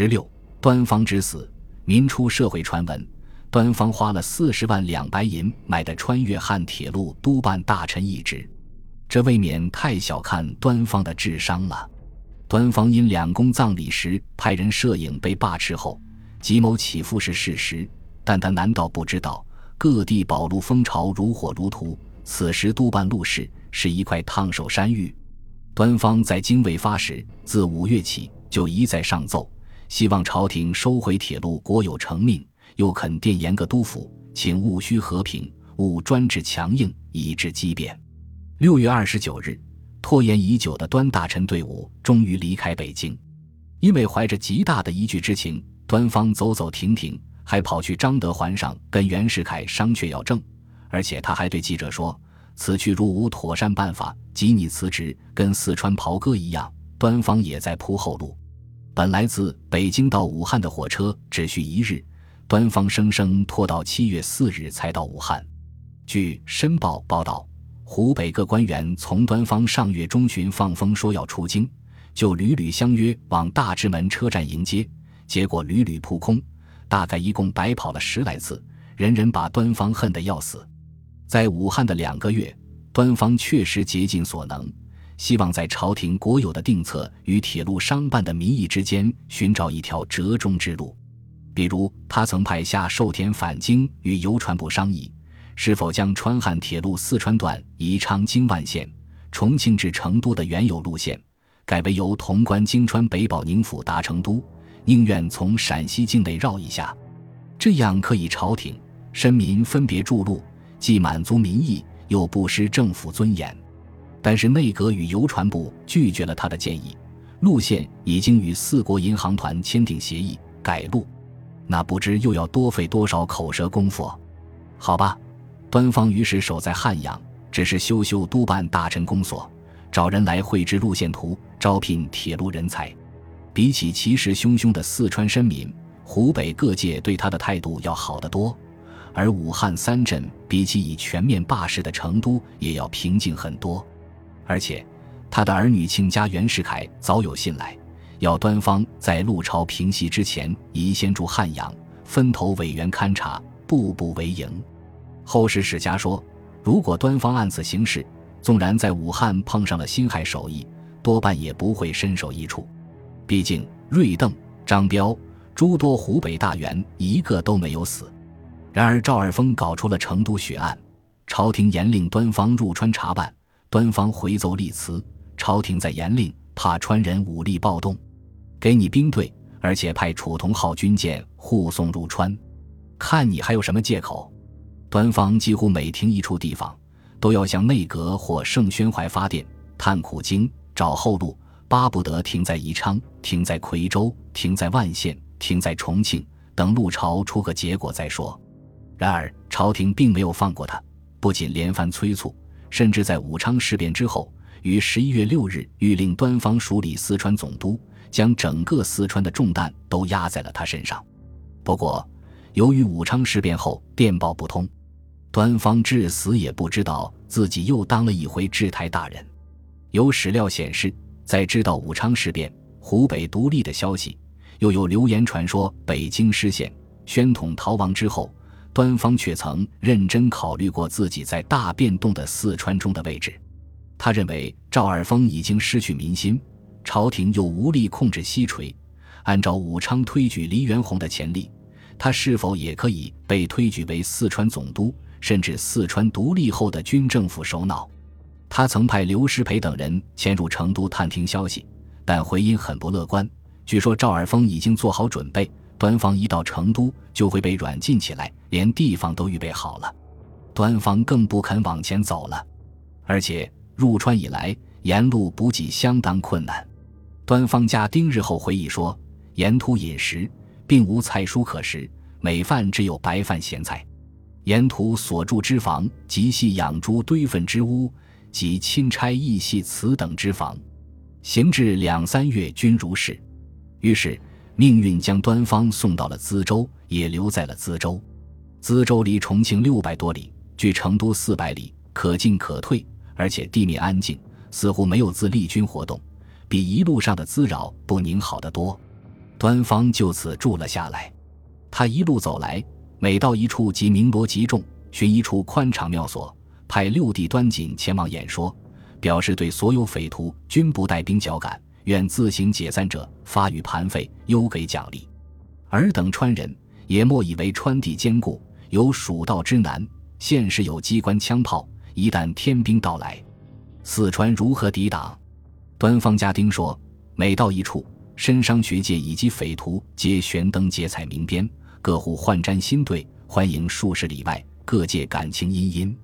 十六，端方之死。民初社会传闻，端方花了四十万两白银买的穿越汉铁路督办大臣一职，这未免太小看端方的智商了。端方因两宫葬礼时派人摄影被罢斥后，吉谋起复是事实，但他难道不知道各地保路风潮如火如荼？此时督办路事是一块烫手山芋。端方在京未发时，自五月起就一再上奏。希望朝廷收回铁路国有成命，又肯电严各督府，请务需和平，勿专制强硬，以致激变。六月二十九日，拖延已久的端大臣队伍终于离开北京。因为怀着极大的依据之情，端方走走停停，还跑去张德环上跟袁世凯商榷要政，而且他还对记者说：“此去如无妥善办法，即你辞职，跟四川袍哥一样。”端方也在铺后路。本来自北京到武汉的火车只需一日，端方生生拖到七月四日才到武汉。据《申报》报道，湖北各官员从端方上月中旬放风说要出京，就屡屡相约往大直门车站迎接，结果屡屡扑空，大概一共白跑了十来次，人人把端方恨得要死。在武汉的两个月，端方确实竭尽所能。希望在朝廷国有的定策与铁路商办的民意之间寻找一条折中之路，比如他曾派下寿田返京与邮传部商议，是否将川汉铁路四川段宜昌京万县、重庆至成都的原有路线，改为由潼关京川北保宁府达成都，宁愿从陕西境内绕一下，这样可以朝廷、申民分别筑路，既满足民意，又不失政府尊严。但是内阁与邮传部拒绝了他的建议，路线已经与四国银行团签订协议改路，那不知又要多费多少口舌功夫。好吧，端方于是守在汉阳，只是修修督办大臣公所，找人来绘制路线图，招聘铁路人才。比起气势汹汹的四川绅民，湖北各界对他的态度要好得多，而武汉三镇比起已全面罢市的成都，也要平静很多。而且，他的儿女亲家袁世凯早有信来，要端方在陆朝平息之前，宜先驻汉阳，分头委员勘察，步步为营。后世史家说，如果端方按此行事，纵然在武汉碰上了辛亥首义，多半也不会身首异处。毕竟瑞邓、张彪诸多湖北大员一个都没有死。然而赵二丰搞出了成都血案，朝廷严令端方入川查办。端方回奏立辞，朝廷在严令，怕川人武力暴动，给你兵队，而且派楚同号军舰护送入川，看你还有什么借口？端方几乎每停一处地方，都要向内阁或盛宣怀发电，探苦经，找后路，巴不得停在宜昌，停在夔州，停在万县，停在重庆，等陆朝出个结果再说。然而朝廷并没有放过他，不仅连番催促。甚至在武昌事变之后，于十一月六日谕令端方署理四川总督，将整个四川的重担都压在了他身上。不过，由于武昌事变后电报不通，端方至死也不知道自己又当了一回制台大人。有史料显示，在知道武昌事变、湖北独立的消息，又有流言传说北京失陷、宣统逃亡之后。端方却曾认真考虑过自己在大变动的四川中的位置。他认为赵尔丰已经失去民心，朝廷又无力控制西陲。按照武昌推举黎元洪的潜力，他是否也可以被推举为四川总督，甚至四川独立后的军政府首脑？他曾派刘师培等人潜入成都探听消息，但回音很不乐观。据说赵尔丰已经做好准备。端方一到成都，就会被软禁起来，连地方都预备好了。端方更不肯往前走了，而且入川以来，沿路补给相当困难。端方家丁日后回忆说，沿途饮食并无菜蔬可食，每饭只有白饭咸菜。沿途所住之房，即系养猪堆粪之屋，及钦差驿系此等之房。行至两三月，均如是。于是。命运将端方送到了资州，也留在了资州。资州离重庆六百多里，距成都四百里，可进可退，而且地面安静，似乎没有自立军活动，比一路上的滋扰不宁好得多。端方就此住了下来。他一路走来，每到一处即鸣锣集众，寻一处宽敞庙所，派六弟端景前往演说，表示对所有匪徒均不带兵剿赶，愿自行解散者发予盘费，优给奖励。尔等川人也莫以为川地坚固，有蜀道之难，现实有机关枪炮，一旦天兵到来，四川如何抵挡？端方家丁说，每到一处。身商学界以及匪徒皆悬灯结彩鸣鞭，各户换毡新对，欢迎数十里外各界感情殷殷。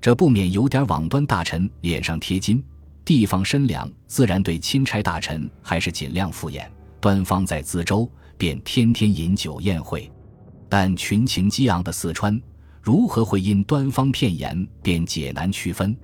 这不免有点往端大臣脸上贴金。地方身良，自然对钦差大臣还是尽量敷衍。端方在淄州，便天天饮酒宴会。但群情激昂的四川，如何会因端方片言便解难区分？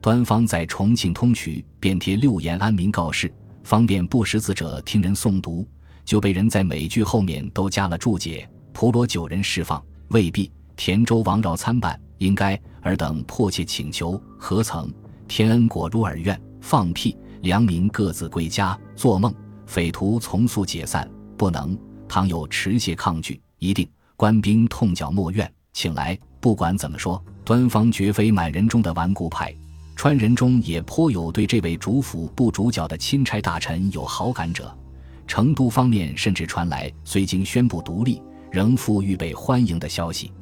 端方在重庆通衢，便贴六言安民告示。方便不识字者听人诵读，就被人在每句后面都加了注解。普罗九人释放未必，田州王绕参办应该，尔等迫切请求，何曾？天恩果如尔愿，放屁！良民各自归家，做梦！匪徒从速解散，不能。倘有持械抗拒，一定官兵痛脚莫怨，请来。不管怎么说，端方绝非满人中的顽固派。川人中也颇有对这位主府不主角的钦差大臣有好感者，成都方面甚至传来虽经宣布独立，仍复预备欢迎的消息。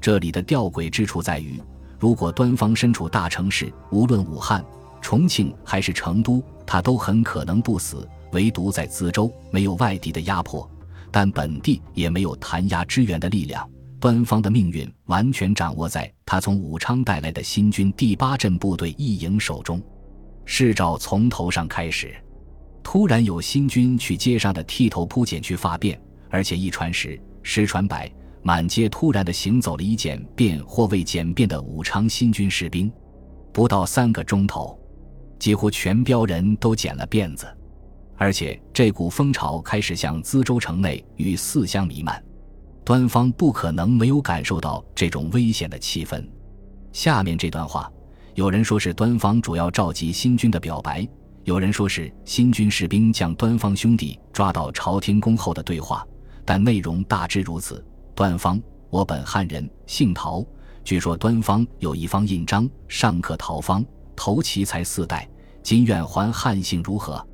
这里的吊诡之处在于，如果端方身处大城市，无论武汉、重庆还是成都，他都很可能不死；唯独在淄州，没有外敌的压迫，但本地也没有弹压支援的力量。端方的命运完全掌握在他从武昌带来的新军第八镇部队一营手中。事照从头上开始，突然有新军去街上的剃头铺剪去发辫，而且一传十，十传百，满街突然的行走了一剪辫或未剪辫的武昌新军士兵。不到三个钟头，几乎全标人都剪了辫子，而且这股风潮开始向淄州城内与四乡弥漫。端方不可能没有感受到这种危险的气氛。下面这段话，有人说是端方主要召集新军的表白，有人说是新军士兵将端方兄弟抓到朝天宫后的对话，但内容大致如此：端方，我本汉人，姓陶。据说端方有一方印章，上刻陶方，头其才四代，今愿还汉姓，如何？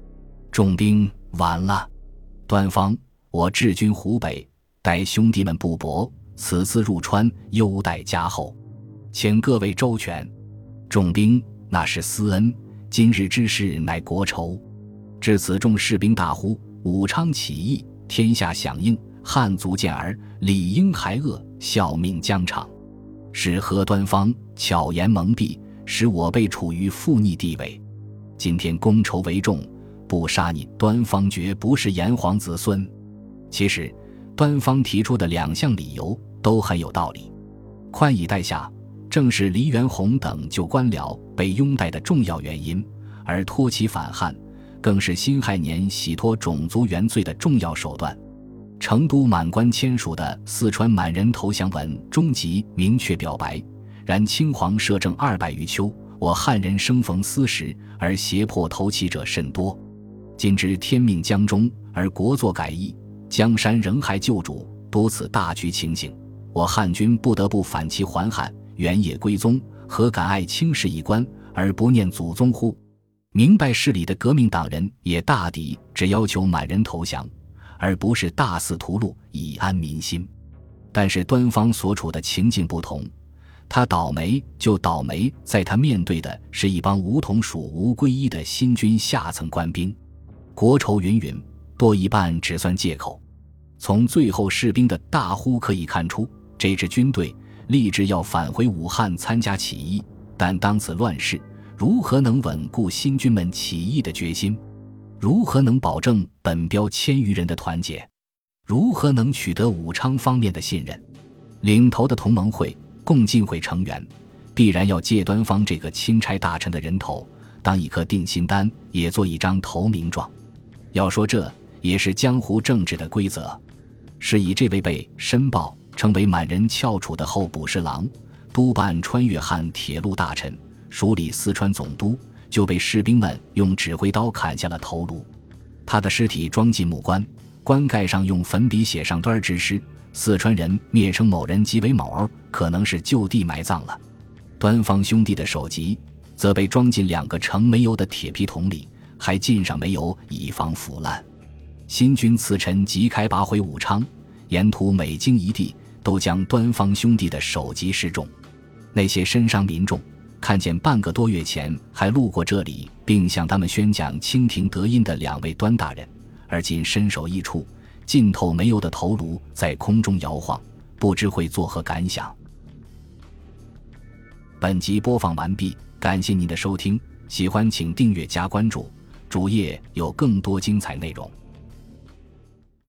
众兵完了。端方，我治军湖北。待兄弟们不薄，此次入川，优待加厚，请各位周全。众兵那是私恩，今日之事乃国仇。至此，众士兵大呼：“武昌起义，天下响应！汉族健儿，理应害恶，效命疆场。是何端方巧言蒙蔽，使我辈处于负逆地位？今天公仇为重，不杀你，端方绝不是炎黄子孙。其实。”端方提出的两项理由都很有道理，宽以待下，正是黎元洪等旧官僚被拥戴的重要原因；而托起反汉，更是辛亥年洗脱种族原罪的重要手段。成都满官签署的四川满人投降文终极明确表白：然清皇摄政二百余秋，我汉人生逢斯时，而胁迫投齐者甚多。今之天命将中，而国作改易。江山仍还旧主，多此大局情形，我汉军不得不反其还汉，原野归宗，何敢爱轻视一官而不念祖宗乎？明白事理的革命党人也大抵只要求满人投降，而不是大肆屠戮以安民心。但是端方所处的情境不同，他倒霉就倒霉在他面对的是一帮无同属、无归依的新军下层官兵，国仇云云。多一半只算借口。从最后士兵的大呼可以看出，这支军队立志要返回武汉参加起义。但当此乱世，如何能稳固新军们起义的决心？如何能保证本标千余人的团结？如何能取得武昌方面的信任？领头的同盟会、共进会成员，必然要借端方这个钦差大臣的人头，当一颗定心丹，也做一张投名状。要说这。也是江湖政治的规则，是以这位被申报称为满人翘楚的候补侍郎，督办穿越汉铁路大臣，署理四川总督，就被士兵们用指挥刀砍下了头颅。他的尸体装进木棺，棺盖上用粉笔写上端之诗：“四川人蔑称某人即为某儿，可能是就地埋葬了。”端方兄弟的首级则被装进两个盛煤油的铁皮桶里，还浸上煤油以防腐烂。新军次臣即开拔回武昌，沿途每经一地，都将端方兄弟的首级示众。那些身伤民众看见半个多月前还路过这里，并向他们宣讲清廷德音的两位端大人。而今身首异处，浸透煤油的头颅在空中摇晃，不知会作何感想。本集播放完毕，感谢您的收听，喜欢请订阅加关注，主页有更多精彩内容。